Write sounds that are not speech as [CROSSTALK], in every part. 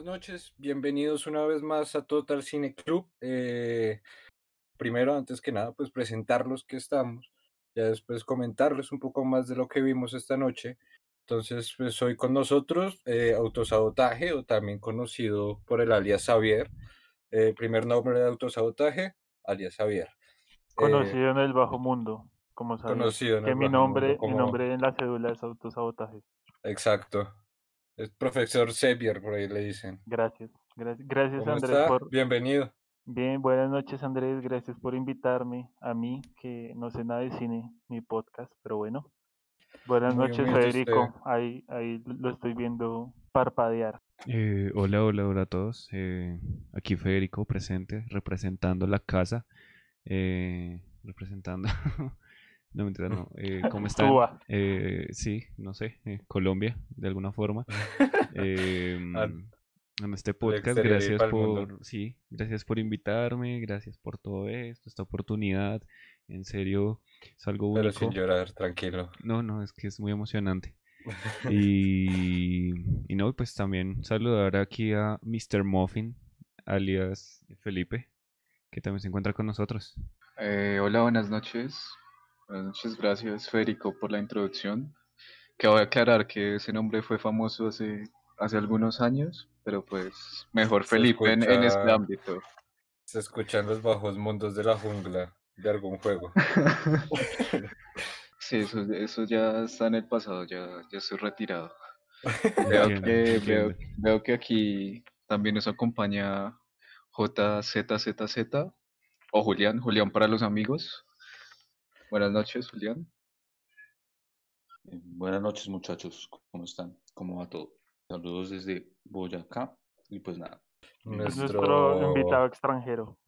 buenas noches. Bienvenidos una vez más a Total Cine Club. Eh, primero, antes que nada, pues presentarlos que estamos. Ya después comentarles un poco más de lo que vimos esta noche. Entonces, pues hoy con nosotros eh, Autosabotaje, o también conocido por el alias Xavier. Eh, primer nombre de Autosabotaje, alias Xavier. Conocido en el bajo mundo, como sabes. Conocido en que el mi bajo nombre, mundo como- mi nombre en la cédula es autosabotaje. Exacto. Es profesor Xavier, por ahí le dicen. Gracias. Gracias, gracias ¿Cómo Andrés está? por Bienvenido. bien, buenas noches Andrés, gracias por invitarme a mí, que no sé nada de cine ni podcast, pero bueno. Buenas Muy noches Federico, ahí, ahí lo estoy viendo parpadear. Eh, hola, hola, hola a todos. Eh, aquí Federico presente, representando la casa, eh, representando... [LAUGHS] no, mentira, no. [LAUGHS] Eh, ¿Cómo están? Cuba. Eh, sí, no sé, eh, Colombia, de alguna forma. [LAUGHS] Eh, Al- en este podcast, gracias por, sí, gracias por invitarme, gracias por todo esto, esta oportunidad. En serio, es algo Pero único. sin llorar, tranquilo. No, no, es que es muy emocionante. [LAUGHS] Y, y no, pues también saludar aquí a Mr. Muffin, alias Felipe, que también se encuentra con nosotros. Eh, hola, buenas noches. Buenas noches, gracias Federico por la introducción. Que voy a aclarar que ese nombre fue famoso hace, hace algunos años, pero pues mejor Se Felipe en, en este ámbito. Se escuchan los bajos mundos de la jungla de algún juego. [LAUGHS] Sí, eso, eso ya está en el pasado, ya, ya estoy retirado. [LAUGHS] Veo que, veo que aquí también nos acompaña JZZZ o Julián, Julián para los amigos. Buenas noches, Julián. Eh, Buenas noches muchachos, ¿cómo están? ¿Cómo va todo? Saludos desde Boyacá y pues nada. Es Nuestro, nuestro invitado extranjero.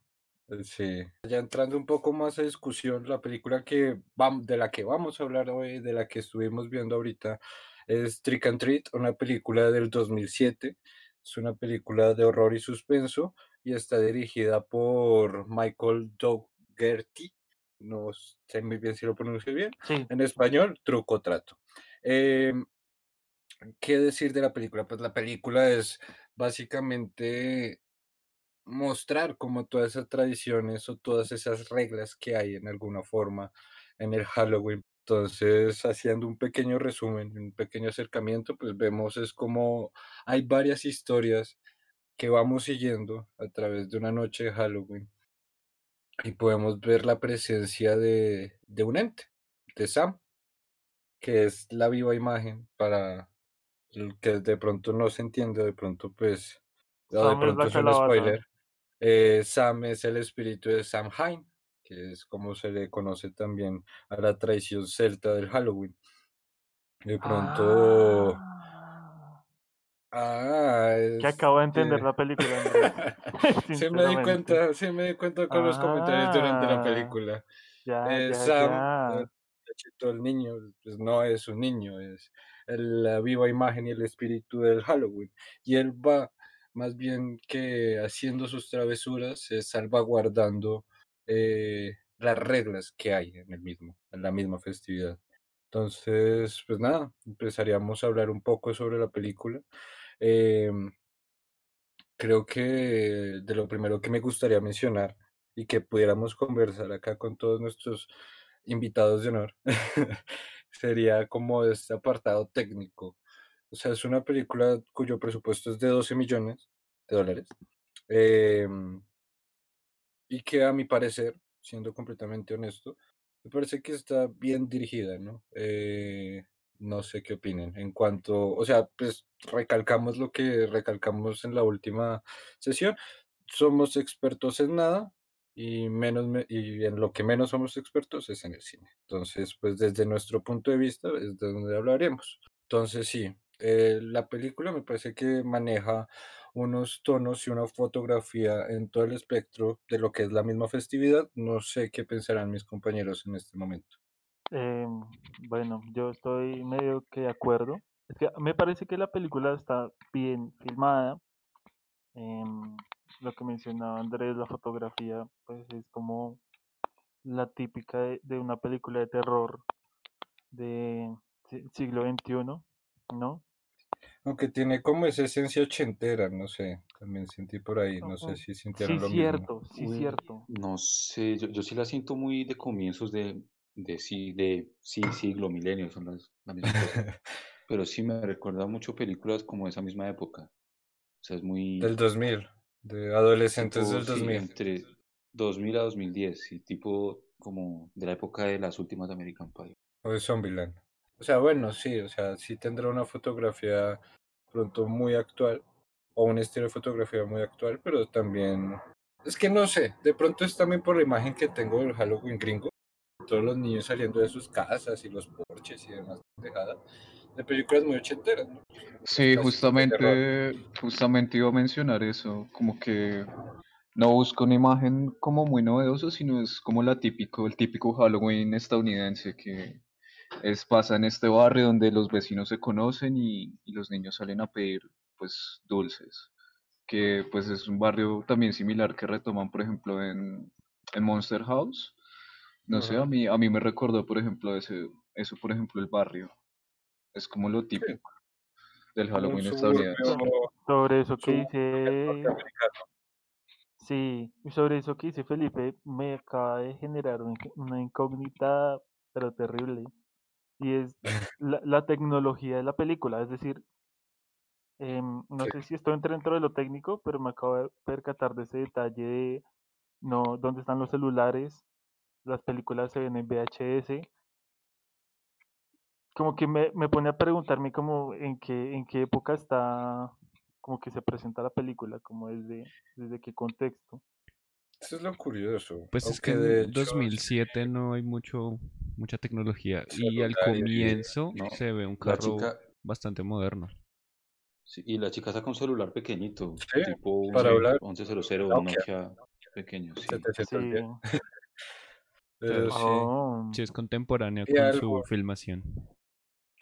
Sí. Ya entrando un poco más a discusión, la película que vam- de la que vamos a hablar hoy, de la que estuvimos viendo ahorita, es Trick and Treat, una película del 2007. Es una película de horror y suspenso y está dirigida por Michael Dougherty. No sé muy bien si lo pronuncio bien. Sí, En español, truco trato. Em, ¿qué decir de la película? Pues la película es básicamente mostrar como todas esas tradiciones o todas esas reglas que hay en alguna forma en el Halloween. Entonces, haciendo un pequeño resumen, un pequeño acercamiento, pues vemos es como hay varias historias que vamos siguiendo a través de una noche de Halloween y podemos ver la presencia de, de un ente, de Sam, que es la viva imagen para el que de pronto no se entiende, de pronto pues, o de Sam pronto es un spoiler. Eh, Sam es el espíritu de Samhain, que es como se le conoce también a la tradición celta del Halloween. De pronto, Ah, ah, que acabo de entender que- la película. [LAUGHS] Sí me di cuenta, sí me di cuenta con los comentarios durante la Ah, película. Ya, Eh, ya, Sam, ya. el niño, pues no es un niño, es el- la viva imagen y el espíritu del Halloween. Y él va más bien que haciendo sus travesuras, es salvaguardando eh, las reglas que hay en el mismo, en la misma festividad. Entonces, pues nada, empezaríamos a hablar un poco sobre la película. Em, creo que de lo primero que me gustaría mencionar y que pudiéramos conversar acá con todos nuestros invitados de honor [LAUGHS] sería como este apartado técnico. O sea, es una película cuyo presupuesto es de 12 millones de dólares em, y que a mi parecer, siendo completamente honesto, me parece que está bien dirigida, ¿no? Eh, no sé qué opinen. En cuanto, o sea, pues recalcamos lo que recalcamos en la última sesión. Somos expertos en nada y menos me- y en lo que menos somos expertos es en el cine. Entonces, pues desde nuestro punto de vista es de donde hablaremos. Entonces, sí, eh, la película me parece que maneja unos tonos y una fotografía en todo el espectro de lo que es la misma festividad. No sé qué pensarán mis compañeros en este momento. Em, bueno, yo estoy medio que de acuerdo. Es que me parece que la película está bien filmada. Em, lo que mencionaba Andrés, la fotografía, pues es como la típica de, de una película de terror de si- siglo XXI, ¿no? Aunque tiene como esa esencia ochentera, no sé, también sentí por ahí, no sé si sintieron Sí, lo mismo. cierto, sí, cierto. No sé, yo, yo sí la siento muy de comienzos de, de, sí, de sí, siglo, milenio, son las, la misma cosa. [LAUGHS] Pero sí me recuerda mucho películas como de esa misma época. O sea, es muy Del 2000, de adolescentes tipo, del sí, 2000. entre 2000 a 2010, y tipo como de la época de las últimas de American Pie. O de Zombieland. O sea, bueno, sí, o sea, sí tendrá una fotografía pronto muy actual, o un estilo de fotografía muy actual, pero también, es que no sé, de pronto es también por la imagen que tengo del Halloween gringo, todos los niños saliendo de sus casas y los porches y demás, pendejadas, de películas muy ochenteras, ¿no? Sí, justamente, justamente iba a mencionar eso, como que no busco una imagen como muy novedosa, sino es como la típico, el típico Halloween estadounidense que es pasa en este barrio donde los vecinos se conocen y, y los niños salen a pedir pues dulces, que pues es un barrio también similar que retoman por ejemplo en, en Monster House. No sé, a mí, a mí me recordó por ejemplo ese, eso por ejemplo el barrio, es como lo Sí, típico del Halloween estadounidense. Sobre eso que dice, sí, y sobre eso que dice Felipe, me acaba de generar un- una incógnita, pero terrible. Y es [LAUGHS] la, la tecnología de la película. Es decir, em, no Sí. sé si esto entra dentro de lo técnico, pero me acabo de percatar de ese detalle de no, dónde están los celulares, las películas se ven en VHS. Como que me, me pone a preguntarme como en qué, en qué época está, como que se presenta la película, como desde, desde qué contexto. Eso es lo curioso, Pues es que en hecho 2007 no hay mucho mucha tecnología y al comienzo No, se ve un carro chica, bastante moderno. sí, y la chica saca un celular pequeñito, Sí, tipo para Sí. hablar, 1100, un Nokia Nokia pequeño, sí. [LAUGHS] 710. Sí. Pero sí, Oh, Sí, es contemporánea y con algo, su filmación.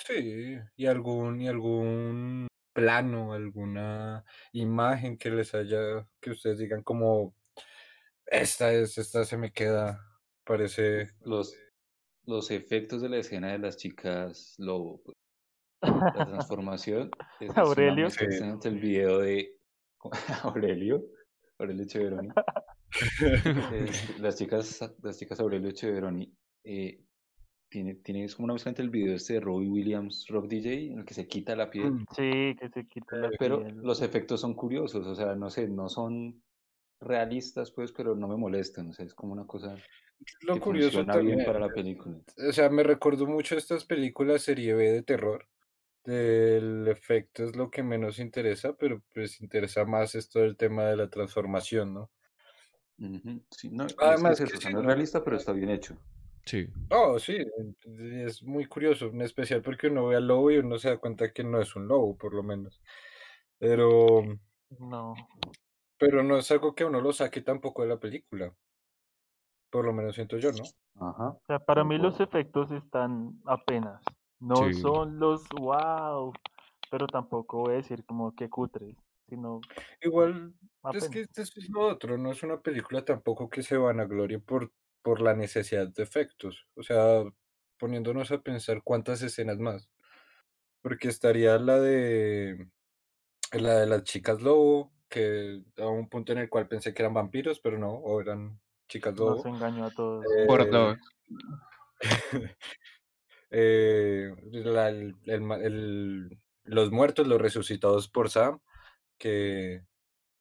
sí, y algún, y algún plano, alguna imagen que les haya, que ustedes digan como, esta es, esta se me queda, parece, Los, los efectos de la escena de las chicas lobo, pues, la transformación es, [LAUGHS] Aurelio. sí, el video de [LAUGHS] Aurelio, Aurelio Echeveroni, [LAUGHS] es- las chicas, las chicas Aurelio Echeveroni, eh, tiene, tiene es como una mezcla entre el video este de Robbie Williams, Rock DJ, en el que se quita la piel, mm, Sí, que se quita la pero piel. los efectos son curiosos, o sea, no sé, no son realistas, pues, pero no me molestan, o sea, es como una cosa lo que curioso funciona bien también, para la película. o sea, me recordó mucho estas películas serie B de terror, del efecto es lo que menos interesa, pero pues interesa más esto del tema de la transformación, ¿no? Sí, no, y es que Además es eso, sí, no es realista, pero está bien hecho. Sí. Oh, sí, es muy curioso, en especial porque uno ve al lobo y uno se da cuenta que no es un lobo, por lo menos. Pero, No. pero no es algo que uno lo saque tampoco de la película, por lo menos siento yo, ¿no? Ajá, O sea, para mí los efectos están apenas. No Sí. son los wow, pero tampoco voy a decir como que cutres, sino Igual, es que esto es lo otro, no es una película tampoco que se vanaglorie por, por la necesidad de efectos, o sea, poniéndonos a pensar cuántas escenas más, porque estaría la de la de las chicas lobo, que a un punto en el cual pensé que eran vampiros, pero no, o eran chicas Nos lobo. engañó a todos. Por Eh, dos. [LAUGHS] eh, la- el- el ma- el- los muertos, los resucitados por Sam, que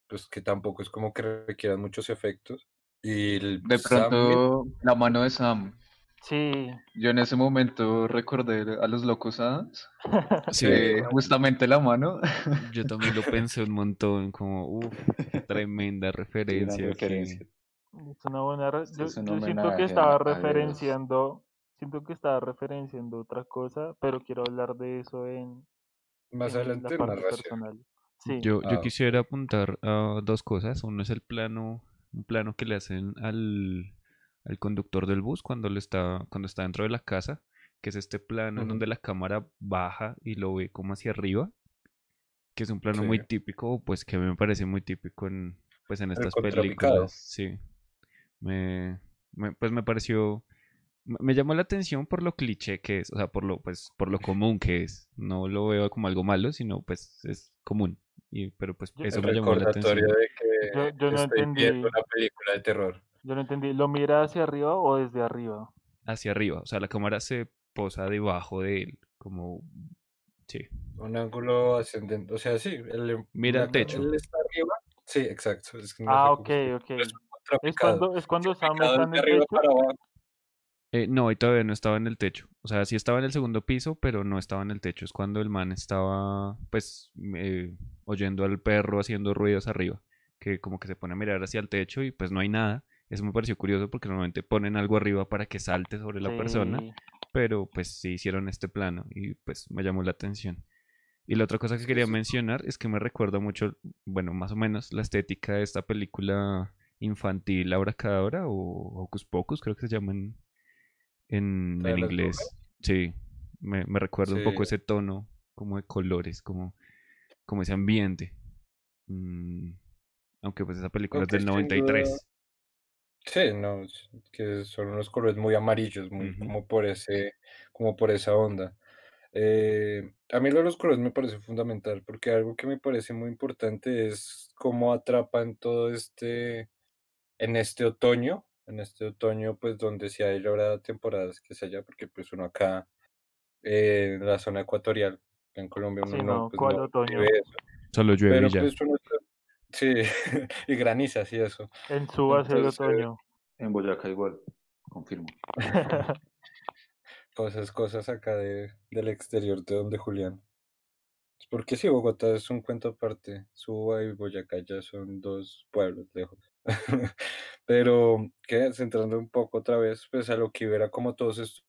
pues que tampoco es como que requieran muchos efectos. Y el De Sam pronto, la mano de Sam. Sí, Yo en ese momento recordé a los locos Adams. Sí, eh, justamente la mano. yo también lo pensé un montón, como, uff, tremenda referencia que... referencia. es una buena. re- Este Yo, es un yo siento que estaba referenciando, siento que estaba referenciando otra cosa, pero quiero hablar de eso en, más en la adelante en parte narración. personal. Sí, Yo, yo Ah, quisiera apuntar a dos cosas. Uno es el plano, un plano que le hacen al, al conductor del bus cuando le está, cuando está dentro de la casa, que es este plano en donde la cámara baja y lo ve como hacia arriba, que es un plano muy típico, pues que a mí me parece muy típico en, pues en estas películas. Sí. Me, me- pues me pareció me llamó la atención por lo cliché que es, o sea, por lo, pues, por lo común que es. No lo veo como algo malo, sino pues es común. Y, pero pues Yo- eso me llamó la recordatorio atención. de que Yo- yo no estoy viendo entendí. una película de terror. Yo no entendí. ¿Lo mira hacia arriba o desde arriba? Hacia arriba, o sea, la cámara se posa debajo de él, como, sí. Un ángulo ascendente. O sea, sí. El, Mira el techo. Él está arriba. Sí, exacto. es que no Ah, ok, ok. es cuando, es cuando Sam está en el techo. para abajo. Eh, no, y todavía no estaba en el techo. O sea, sí estaba en el segundo piso, pero no estaba en el techo. Es cuando el man estaba, pues, eh, oyendo al perro haciendo ruidos arriba. Que como que se pone a mirar hacia el techo y pues no hay nada. Eso me pareció curioso porque normalmente ponen algo arriba para que salte sobre la persona. Pero pues sí hicieron este plano y pues me llamó la atención. Y la otra cosa que quería mencionar es que me recuerda mucho, bueno, más o menos la estética de esta película infantil Abracadabra o Hocus Pocus, creo que se llama en, en, ¿La de en las inglés. Sí, me, me recuerda un poco ese tono como de colores, como, como ese ambiente. Mm, aunque pues esa película es del sin 93. duda- Sí, no, que son unos colores muy amarillos, muy como por ese, como por esa onda. Eh, a mí lo de los colores me parece fundamental, porque algo que me parece muy importante es cómo atrapan todo este, en este otoño, en este otoño, pues donde sí hay ahora temporadas que se allá, porque pues uno acá eh, en la zona ecuatorial, en Colombia Sí, uno no, no, pues ¿cuál no otoño? vive eso, Solo llueve pero ya. pues uno sí, [LAUGHS] y graniza, y eso. En Suba es el otoño. En Boyacá igual, confirmo. [LAUGHS] Cosas, cosas acá de, del exterior de donde Julián. Porque sí, Bogotá es un cuento aparte. Suba y Boyacá ya son dos pueblos lejos. [LAUGHS] Pero, que centrando un poco otra vez, pues a lo que era como todos estos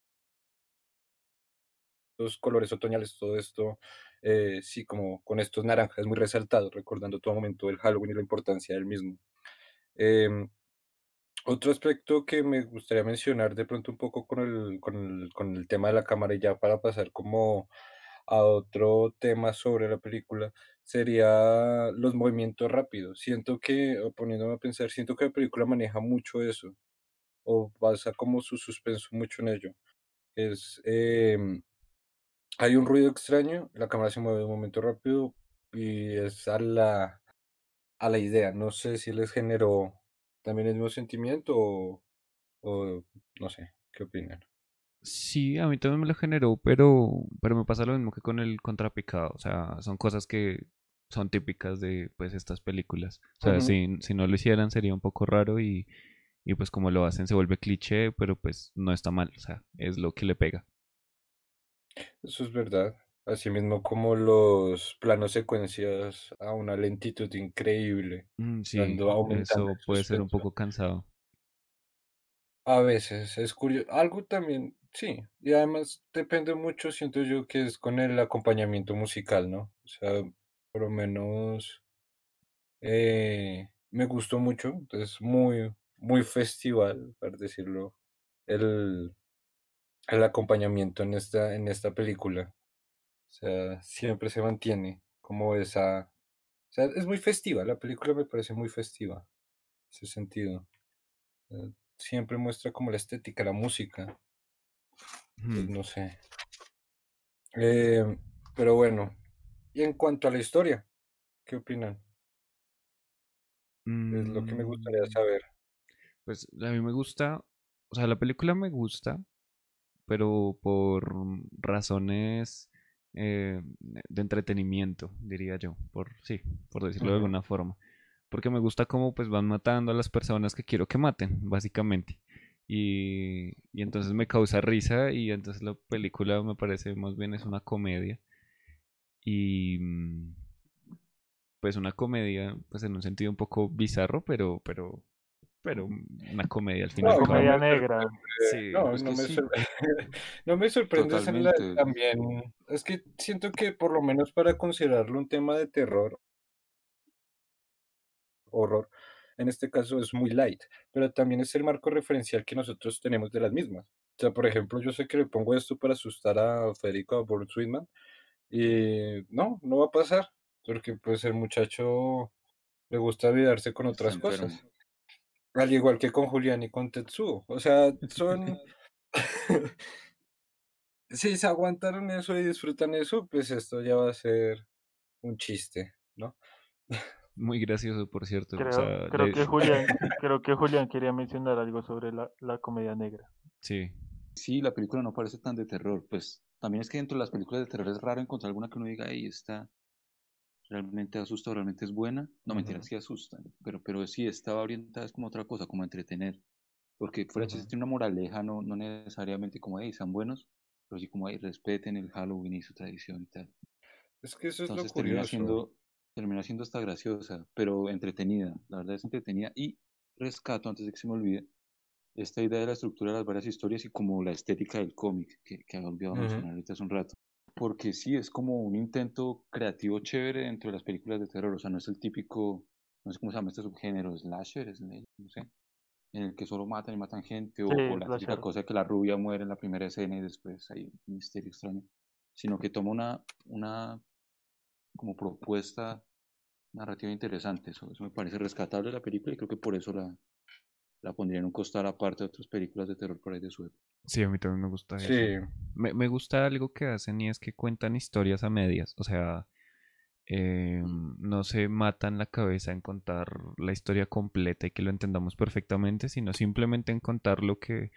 colores otoñales, todo esto, eh, sí, como con estos naranjas muy resaltados, recordando todo momento del Halloween y la importancia del mismo. Em, otro aspecto que me gustaría mencionar de pronto un poco con el, con el, con el tema de la cámara y ya para pasar como a otro tema sobre la película sería los movimientos rápidos. Siento que, poniéndome a pensar, siento que la película maneja mucho eso o basa como su suspenso mucho en ello. Es, em, hay un ruido extraño, la cámara se mueve de un momento rápido y es a la, a la idea. No sé si les generó también el mismo sentimiento o, o no sé, ¿qué opinan? Sí, a mí también me lo generó, pero, pero me pasa lo mismo que con el contrapicado. O sea, son cosas que son típicas de pues estas películas. O sea, si, si no lo hicieran sería un poco raro y, y pues como lo hacen se vuelve cliché, pero pues no está mal. O sea, es lo que le pega. Eso es verdad. Asimismo como los planos secuencias a una lentitud increíble, Mm, sí, eso puede ser un poco cansado. A veces es curioso. Algo también, sí. Y además depende mucho, siento yo, que es con el acompañamiento musical, ¿no? O sea, por lo menos eh, me gustó mucho. Es muy, muy festival, por decirlo, el, el acompañamiento en esta, en esta película. O sea, siempre se mantiene como esa... O sea, es muy festiva. La película me parece muy festiva. En ese sentido. Siempre muestra como la estética, la música. pues no sé. Eh, pero bueno, y en cuanto a la historia, ¿qué opinan? Es lo que me gustaría mm, saber. Pues a mí me gusta, o sea, la película me gusta, pero por razones eh, de entretenimiento, diría yo, por sí, por decirlo de alguna forma. Porque me gusta cómo pues van matando a las personas que quiero que maten, básicamente. Y, y entonces me causa risa y entonces la película me parece más bien es una comedia. Y mm, pues una comedia, pues en un sentido un poco bizarro, pero, pero, pero una comedia al fin y No, al no cabo. Comedia me negra. Sí, no, no me, sí, sor- [LAUGHS] no me sorprende totalmente. también. Es que siento que por lo menos para considerarlo un tema de terror, horror, en este caso es muy light, pero también es el marco referencial que nosotros tenemos de las mismas. O sea, por ejemplo, yo sé que le pongo esto para asustar a Federico a Born Sweetman y no, no va a pasar, porque pues el muchacho le gusta olvidarse con otras cosas. Al igual que con Julián y con Tetsuo. O sea, son, [LAUGHS] si se aguantaron eso y disfrutan eso, pues esto ya va a ser un chiste, ¿no? Muy gracioso, por cierto. o Creo, sea, creo le- que Julián, creo que Julián quería mencionar algo sobre la, la comedia negra. Sí, Sí, la película no parece tan de terror. Pues también es que dentro de las películas de terror es raro encontrar alguna que uno diga, ahí está, realmente asusta o realmente es buena. No, mentiras, Ujú. sí asustan. Pero, pero sí, estaba orientada es como otra cosa, como a entretener. Porque fuera chiste, Ujú. tiene una moraleja, no, no necesariamente como, hey, sean buenos, pero sí como, hey, respeten el Halloween y su tradición y tal. Es que eso es lo termina curioso. siendo, termina siendo hasta graciosa, pero entretenida. La verdad es entretenida. Y rescato, antes de que se me olvide, esta idea de la estructura de las varias historias y como la estética del cómic, que, que había olvidado Ujú. mencionar ahorita hace un rato. Porque sí, es como un intento creativo chévere dentro de las películas de terror. O sea, no es el típico, no sé cómo se llama este subgénero, slasher, slasher, no sé, en el que solo matan y matan gente, o, Sí, o la típica cosa que la rubia muere en la primera escena y después hay un misterio extraño. Sino que toma una, una como propuesta narrativa interesante. Eso, eso me parece rescatable de la película y creo que por eso la, la pondría en un costal aparte de otras películas de terror por ahí de su época. sí, a mí también me gusta eso. Sí, Me, me gusta algo que hacen y es que cuentan historias a medias. O sea, eh, no se matan la cabeza en contar la historia completa y que lo entendamos perfectamente, sino simplemente en contar lo que,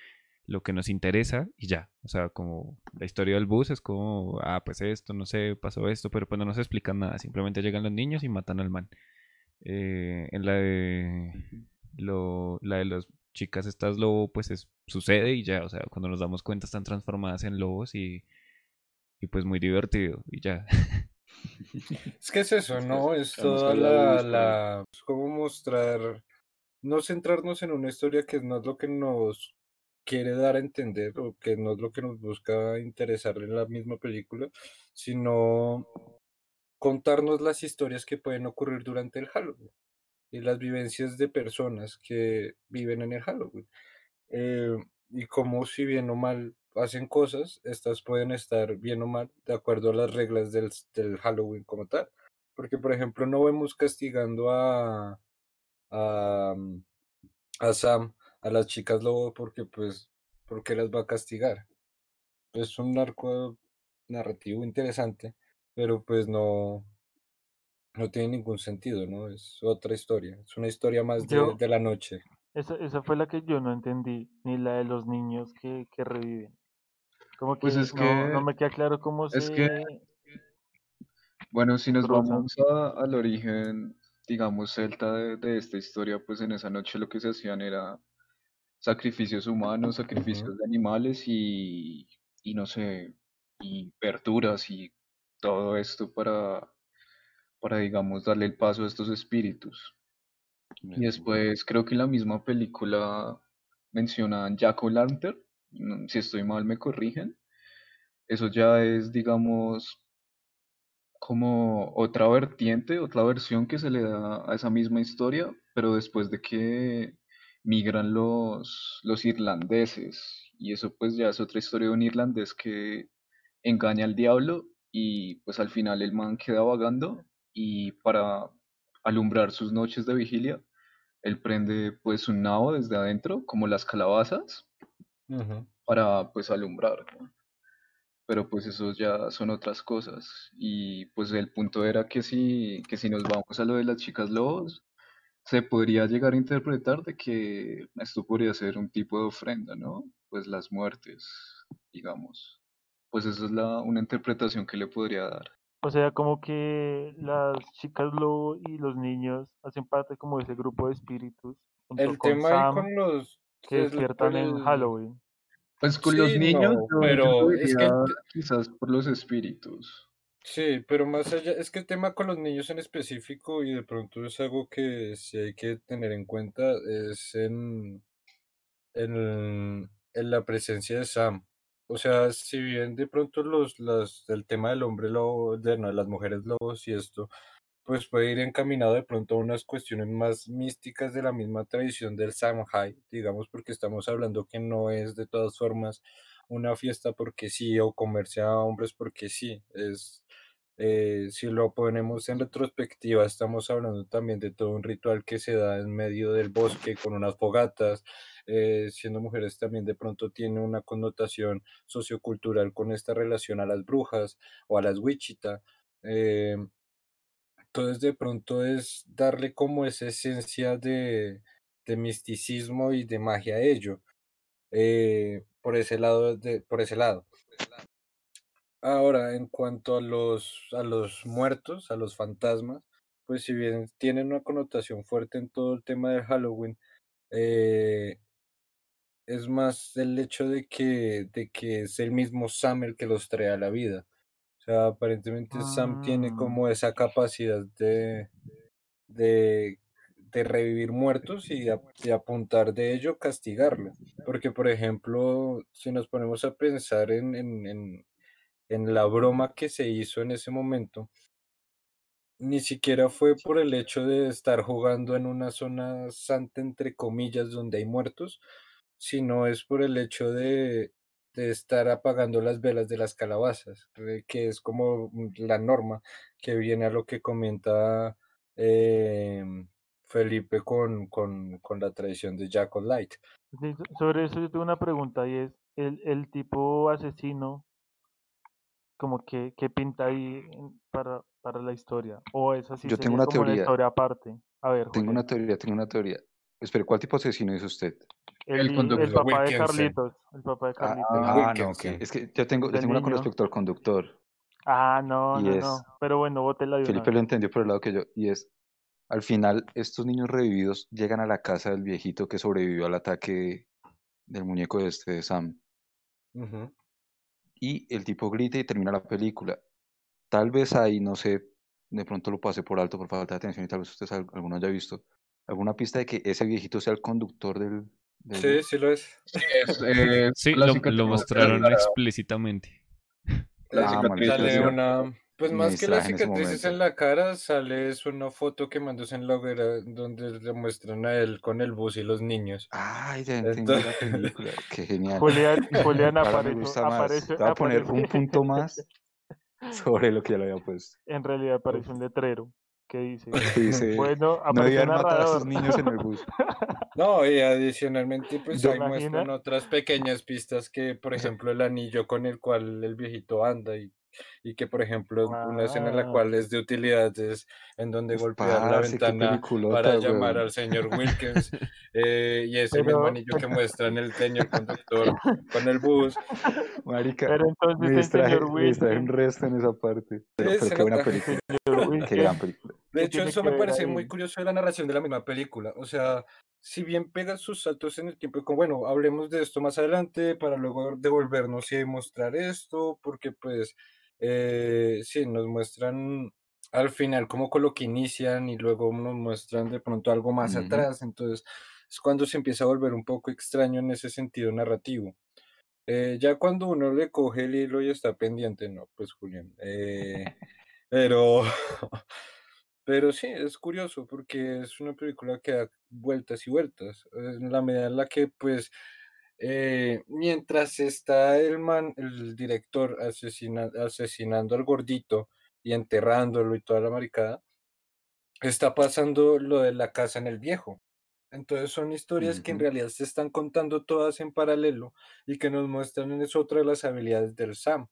lo que nos interesa y ya. O sea, como la historia del bus es como, ah, pues esto, no sé, pasó esto, pero pues no nos explican nada. Simplemente llegan los niños y matan al man. Eh, en la de lo, la de las chicas estas lobo, pues es, sucede y ya, o sea, cuando nos damos cuenta están transformadas en lobos y, y pues muy divertido y ya. [LAUGHS] es que es eso, Es ¿no? es- Es toda la la, luz, pues. la, es como mostrar, no centrarnos en una historia que no es lo que nos quiere dar a entender o que no es lo que nos busca interesar en la misma película, sino contarnos las historias que pueden ocurrir durante el Halloween y las vivencias de personas que viven en el Halloween. Eh, y cómo si bien o mal hacen cosas, estas pueden estar bien o mal de acuerdo a las reglas del, del Halloween como tal. Porque, por ejemplo, no vemos castigando a, a, mm, a Sam, a las chicas lobo, porque pues, porque las va a castigar. Es un arco narrativo interesante, pero pues no, no tiene ningún sentido, ¿no? Es otra historia, es una historia más de, Yo- de la noche. Esa, esa fue la que yo no entendí, ni la de los niños que, que reviven. Como que, Pues es no, que- no me queda claro cómo es se... que- Bueno, si nos vamos a- al origen, digamos, celta de, de esta historia, pues en esa noche lo que se hacían era sacrificios humanos, sacrificios de animales y, y no sé, y verduras y todo esto para, para, digamos, darle el paso a estos espíritus. Y después creo que en la misma película mencionan Jack O'Lantern, no- si estoy mal me corrigen. Eso ya es, digamos, como otra vertiente, otra versión que se le da a esa misma historia, pero después de que migran los, los irlandeses. Y eso pues ya es otra historia de un irlandés que engaña al diablo y pues al final el man queda vagando y para alumbrar sus noches de vigilia, él prende pues un nabo desde adentro, como las calabazas, para pues alumbrar, ¿no? Pero pues eso ya son otras cosas. Y pues el punto era que si, que si nos vamos a lo de las chicas lobos, se podría llegar a interpretar de que esto podría ser un tipo de ofrenda, ¿no? Pues las muertes, digamos. Pues eso es la, una interpretación que le podría dar. O sea, como que las chicas lobo y los niños hacen parte como de ese grupo de espíritus. junto El con tema Sam, con los... que despiertan por en el- Halloween. Pues con Sí, los niños, no, pero es que- quizás por los espíritus. Sí, pero más allá, es que el tema con los niños en específico, y de pronto es algo que sí hay que tener en cuenta, es en, en, en la presencia de Sam. O sea, si bien de pronto los, las, el tema del hombre lobo, de, no, de las mujeres lobos y esto, pues puede ir encaminado de pronto a unas cuestiones más místicas de la misma tradición del Samhain, digamos, porque estamos hablando que no es de todas formas una fiesta porque sí o comerse a hombres porque sí, es eh, si lo ponemos en retrospectiva, estamos hablando también de todo un ritual que se da en medio del bosque con unas fogatas, eh, siendo mujeres también de pronto tiene una connotación sociocultural con esta relación a las brujas o a las wichita. eh, entonces de pronto es darle como esa esencia de, de misticismo y de magia a ello, por ese lado, de, por ese lado. Ahora, en cuanto a los, a los muertos, a los fantasmas, pues si bien tienen una connotación fuerte en todo el tema del Halloween, eh, es más el hecho de que, de que es el mismo Sam el que los trae a la vida. O sea, aparentemente Sam tiene Ah, como esa capacidad de, de, de revivir muertos y a, y apuntar de ello, castigarlo. Porque, por ejemplo, si nos ponemos a pensar en, en, en, en la broma que se hizo en ese momento, ni siquiera fue por el hecho de estar jugando en una zona santa, entre comillas, donde hay muertos, sino es por el hecho de, de estar apagando las velas de las calabazas, que es como mm, la norma que viene a lo que comenta em, Felipe con, con, con la tradición de Jack Light. sobre eso yo tengo una pregunta y es, ¿el, el tipo asesino como que, que pinta ahí para, para la historia? ¿O es así, Yo tengo una como una teoría. historia aparte? A ver, Tengo Julián. una teoría, tengo una teoría. Espera, ¿cuál tipo de asesino es usted? El, El el conductor. papá de. Carlitos, el papá de Ah, Carlitos. ah, no, ok. Wilkinson. Es que yo tengo, yo tengo una con respecto al conductor. Ah, no, Y no, es- no. Pero bueno, de una Felipe lo entendió por el lado que yo. Y es, al final, estos niños revividos llegan a la casa del viejito que sobrevivió al ataque del muñeco de este de Sam. Ujú. Y el tipo grita y termina la película. Tal vez ahí, no sé, de pronto lo pasé por alto por falta de atención y tal vez usted al- alguno haya visto. ¿Alguna pista de que ese viejito sea el conductor del... del Sí, sí lo es. Sí, es, eh, Sí, lo, mostraron explícitamente. la Ah, cicatriz Sale una, pues más que las distraje en ese cicatrices en la cara, sale es una foto que mandó en la hoguera donde le muestran a él con el bus y los niños. Ay, ya entendí la película. [LAUGHS] Qué genial. Julián, Julián [LAUGHS] apareció, Te voy a poner un punto más sobre lo que ya lo había puesto. [LAUGHS] En realidad aparece un letrero que dice, dice, bueno, no aparece matar a sus niños en el bus. no, y adicionalmente, pues ¿Se ahí muestran otras pequeñas pistas que, por ejemplo, el anillo con el cual el viejito anda y, y que, por ejemplo, una escena en la Ah, cual es de utilidad es en donde Uf, golpear la ventana para llamar al señor Wilkins [LAUGHS] eh, y ese mismo pero, anillo que muestra en el señor conductor con el bus. [LAUGHS] Marica, pero me entonces distraje, señor me un Wilkins, resto en esa parte. Pero, pero qué buena película. Qué gran película. De ¿qué hecho, eso me parece muy curioso de la narración de la misma película. O sea, si bien pega sus saltos en el tiempo, y como bueno, hablemos de esto más adelante para luego devolvernos y mostrar esto, porque pues eh, sí, nos muestran al final como con lo que inician y luego nos muestran de pronto algo más Ujú. atrás. Entonces, es cuando se empieza a volver un poco extraño en ese sentido narrativo. Eh, ya cuando uno le coge el hilo y está pendiente, no, pues Julián. eh, [LAUGHS] pero, [LAUGHS] pero sí, es curioso porque es una película que da vueltas y vueltas. En la medida en la que, pues, eh, mientras está el man, el director asesina- asesinando al gordito y enterrándolo y toda la maricada, está pasando lo de la casa en el viejo. Entonces son historias que en realidad se están contando todas en paralelo y que nos muestran es otra de las habilidades del Sam.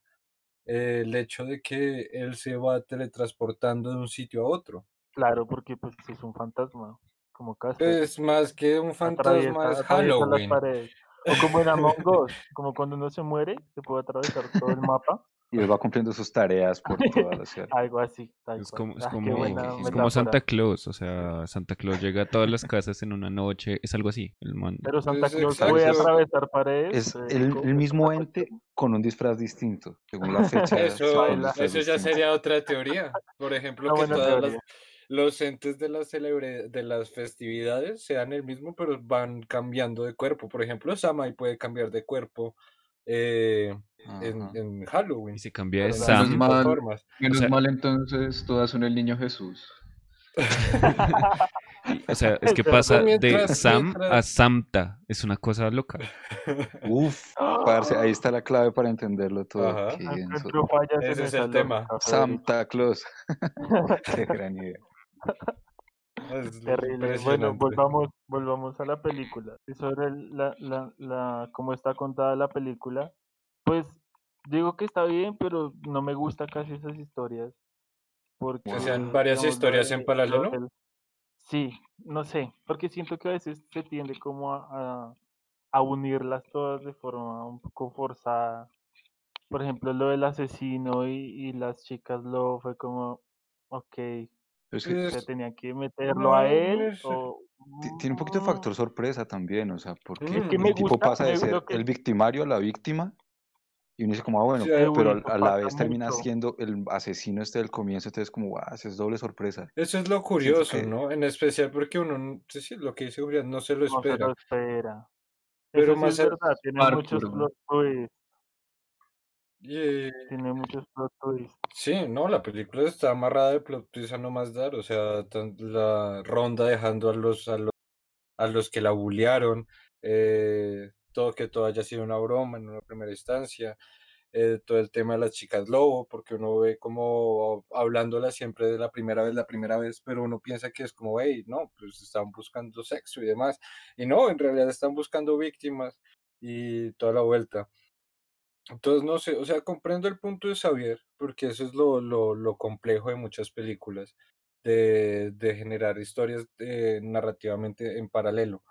eh, el hecho de que él se va teletransportando de un sitio a otro. Claro, porque pues es un fantasma, como Casper, Es más que un atraviesa, fantasma, es las Halloween. paredes. O como en Among [LAUGHS] Us, como cuando uno se muere, se puede atravesar todo el mapa, Y él va cumpliendo sus tareas por [LAUGHS] toda la ciudad. algo así, tal Es como, es Ah, como, buena es como. Santa Claus, o sea, Santa Claus llega a todas las casas en una noche, es algo así, el man. Pero Santa Es Claus puede atravesar paredes. Es eh, el, el mismo Santa ente con un disfraz distinto. Según la fecha, [LAUGHS] Eso, eso ya distinto. sería otra teoría. Por ejemplo, Una que todas las, teoría. Los entes de las celebre- de las festividades sean el mismo, pero van cambiando de cuerpo. Por ejemplo, Samai puede cambiar de cuerpo eh, en, Halloween. Y se cambia de Sam. Menos distintas mal. formas. Menos sea- mal entonces todas son el niño Jesús. [LAUGHS] O sea, es que pasa de Sam a Samta. Es una cosa loca. [LAUGHS] Uf, parce, ahí está la clave para entenderlo todo. Ese es el tema. Santa Claus. [LAUGHS] Qué gran idea. [LAUGHS] Terrible. Bueno, volvamos, volvamos a la película. Y sobre la, la, la, cómo está contada la película, pues digo que está bien, pero no me gusta casi esas historias. Porque, Que sean varias digamos, historias en de- paralelo. Sí, no sé, porque siento que a veces se tiende como a, a, a unirlas todas de forma un poco forzada. Por ejemplo, lo del asesino y, y las chicas lo fue como, ok, Es que Pues, se tenía que meterlo no, a él es- o... ti- tiene un poquito de factor sorpresa también, o sea, porque Es que el tipo gusta- pasa de ser que- el victimario a la víctima y uno dice como, ah, bueno, Sí, pero a la vez termina mucho. siendo el asesino este del comienzo, entonces como, guau, es doble sorpresa. Eso es lo curioso, que- ¿no? En especial porque uno, sí, sí, lo que dice Julián, no se lo No se espera. lo espera. Pero Eso sí más es verdad, tiene muchos ¿no? plot Y, eh, tiene muchos plot twists. sí, no, la película está amarrada de plot twist a no más dar, o sea, la ronda dejando a los, a los, a los que la bullearon, eh, todo que todo haya sido una broma en una primera instancia, eh, todo el tema de las chicas lobo, porque uno ve como hablándola siempre de la primera vez, la primera vez, pero uno piensa que es como, hey, no, pues están buscando sexo y demás, y no, en realidad están buscando víctimas y toda la vuelta. Entonces, no sé, o sea, comprendo el punto de Xavier, porque eso es lo, lo, lo complejo de muchas películas, de, de generar historias eh, narrativamente en paralelo.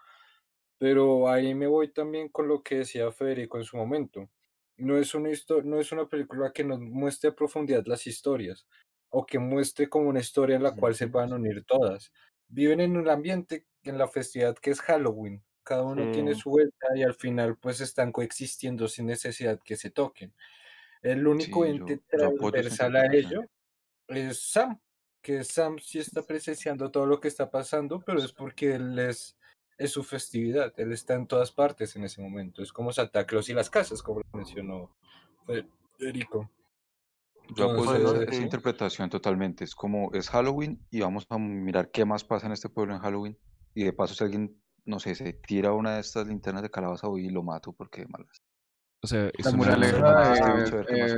Pero ahí me voy también con lo que decía Federico en su momento. No es una no es una película que nos muestre a profundidad las historias, o que muestre como una historia en la cual se Ujú. puedan unir todas. Viven en un ambiente, en la festividad que es Halloween. Cada uno tiene Sí. su vuelta y al final pues están coexistiendo sin necesidad que se toquen. El único Sí, yo, ente yo transversal a ello es Sam, que Sam sí está presenciando todo lo que está pasando, pero es porque él es, es su festividad, él está en todas partes en ese momento, es como Santa Claus y las casas, como lo mencionó Federico. Yo apoyo esa, Entonces, esa interpretación totalmente. Es como, es Halloween y vamos a mirar qué más pasa en este pueblo en Halloween. Y de paso, si alguien, no sé, se tira una de estas linternas de calabaza, y lo mato porque de malas. O sea, es La una- moraleja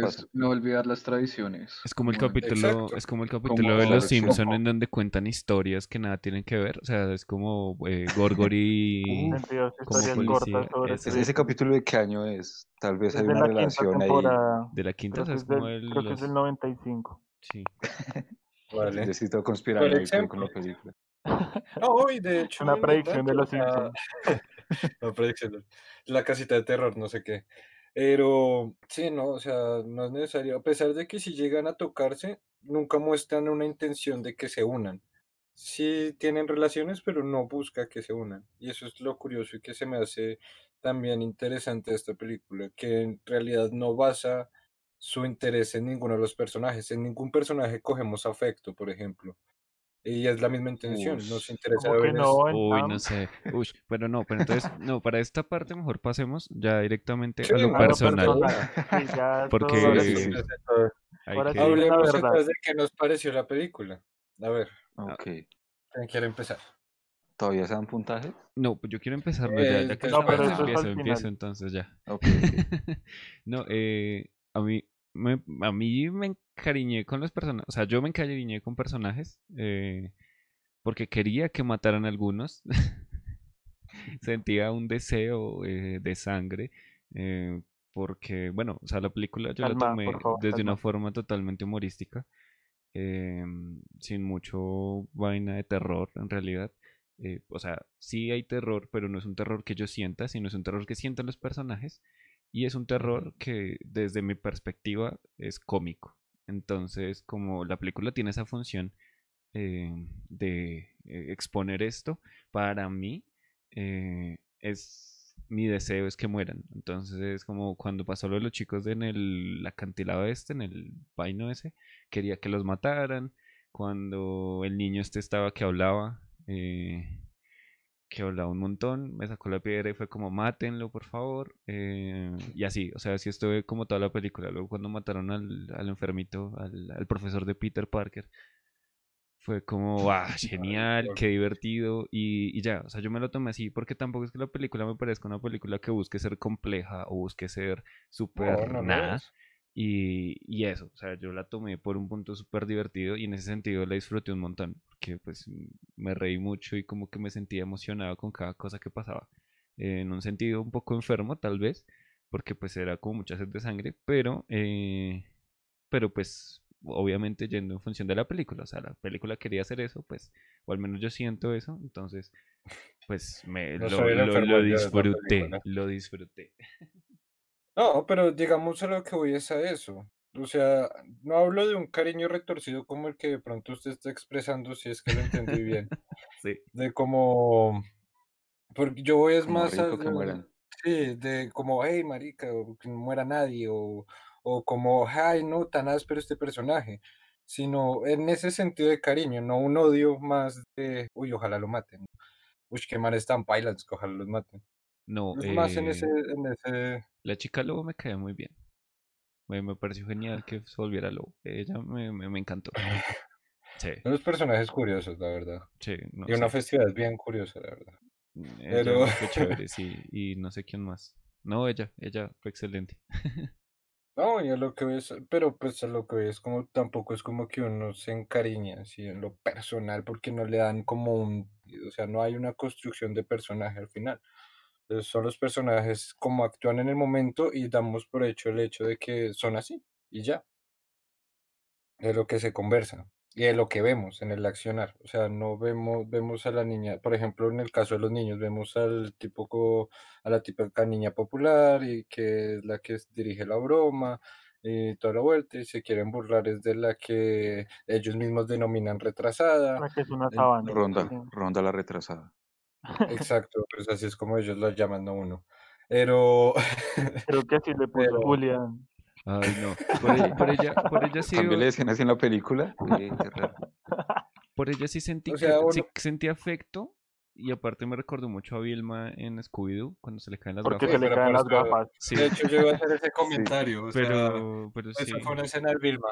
es, no olvidar las tradiciones. Es como el Como- capítulo, Exacto. es como el capítulo Como- de Los. Simpson en donde cuentan historias que nada tienen que ver. O sea, es como eh, Gorgory Uf, 22 como historias policía. cortas sobre Ese- ¿Ese, ese capítulo de qué año es? Tal vez Es hay una relación ahí. de la quinta, Creo o sea, que, es es como del, el, creo que es los- del 95. [LAUGHS] sí. vale. Necesito ahí con, la película. No, [LAUGHS] y de hecho, Una predicción de los Simpsons. la [LAUGHS] predicción, la casita de terror, no sé qué. Pero sí, no, o sea, no es necesario. A pesar de que si llegan a tocarse, nunca muestran una intención de que se unan. Sí tienen relaciones, pero no busca que se unan. Y eso es lo curioso y que se me hace también interesante de esta película, que en realidad no basa su interés en ninguno de los personajes. En ningún personaje cogemos afecto, por ejemplo. Y es la misma intención, nos Ush. interesa ver no, Uy, no sé. Uy, pero no, pero entonces, [LAUGHS] no, para esta parte mejor pasemos ya directamente Sí, a lo a lo personal. personal. Sí, ya Porque- todo- Ahora Sí, sí, sí. entonces, todo- Hay Ahora que-. Hablemos entonces de qué nos pareció la película. A ver, Ok. ¿quién quiere empezar? ¿Todavía se dan puntajes? No, pues yo quiero empezar, no, ya, Eh, ya que no, pero empiezo, empiezo, entonces ya. Ok, ok. [LAUGHS] No, eh, a mí, me, a mí me encariñé con los personajes, o sea, yo me encariñé con personajes eh, porque quería que mataran a algunos. [LAUGHS] Sentía un deseo eh, de sangre eh, porque, bueno, o sea, la película yo la tomé favor, desde una forma totalmente humorística, em, sin mucho vaina de terror en realidad. O sea, sí hay terror, pero no es un terror que yo sienta, sino es un terror que sientan los personajes y es un terror que desde mi perspectiva es cómico. Entonces, como la película tiene esa función eh, de eh, exponer esto, para mí eh, es mi deseo es que mueran. Entonces es como cuando pasó lo de los chicos en el acantilado este, en el vaino ese, quería que los mataran. Cuando el niño este estaba que hablaba, que hablaba un montón, me sacó la piedra y fue como, mátenlo, por favor. eh, y así, o sea, así estuve como toda la película. Luego cuando mataron al, al enfermito, al, al profesor de Peter Parker, fue como, ah, [LAUGHS] genial, qué divertido. Y, y ya, o sea, yo me lo tomé así porque tampoco es que la película me parezca una película que busque ser compleja o busque ser súper no nada. Y, y eso, o sea, yo la tomé por un punto súper divertido y en ese sentido la disfruté un montón, porque pues me reí mucho y como que me sentía emocionado con cada cosa que pasaba. eh, en un sentido un poco enfermo, tal vez, porque pues era como mucha sed de sangre, pero, eh, pero pues obviamente yendo en función de la película, o sea, la película quería hacer eso, pues, o al menos yo siento eso, entonces, pues me No lo, disfruté, lo disfruté. [LAUGHS] No, pero digamos a lo que voy es a eso. O sea, no hablo de un cariño retorcido como el que de pronto usted está expresando, si es que lo entendí bien. [LAUGHS] Sí. De como, porque yo voy es Como más rico al, que mueran. sí, de como, hey, marica, o que no muera nadie, o, o como, ay, no, tan áspero este personaje, sino en ese sentido de cariño, no un odio más de, uy, ojalá lo maten, uy, qué manes tan pailas que ojalá los maten. No, Es más en ese, eh, en ese, la chica lobo me caía muy bien. Me, me pareció genial que se volviera lobo. Ella me, me, me encantó. [LAUGHS] Sí, son los personajes curiosos, la verdad. sí, no Y una festividad bien curiosa, la verdad. Mm, Ella Pero, fue [LAUGHS] chévere, sí, y no sé quién más. No, ella, ella fue excelente. [LAUGHS] no, y a lo que ves, pero pues lo que ves como tampoco es como que uno se encariña así en lo personal porque no le dan como un, o sea, no hay una construcción de personaje al final. Son los personajes como actúan en el momento y damos por hecho el hecho de que son así y ya, es lo que se conversa y es lo que vemos en el accionar. O sea, no vemos, vemos a la niña, por ejemplo, en el caso de los niños, vemos al tipo, co- a la típica niña popular y que es la que dirige la broma y toda la vuelta y se quieren burlar es de la que ellos mismos denominan retrasada. La que es una sabana. Ronda, ronda la retrasada. Exacto, [LAUGHS] pues así es como ellos la llaman a uno. Pero, Creo que así le puso pero, Julián. Ay, no. [LAUGHS] Por, e- por ella, por ella sí, También le decían así en la película. [LAUGHS] Qué raro. por ella sí sentí o que, sea, sí uno, sentí afecto. Y aparte me recordó mucho a Vilma en Scooby-Doo, cuando se le caen las Porque gafas. se uy, le pero caen las eso, gafas. Sí, de hecho yo iba a hacer ese Sí. comentario, o sea, pero, pero esa sí. fue una escena del Vilma,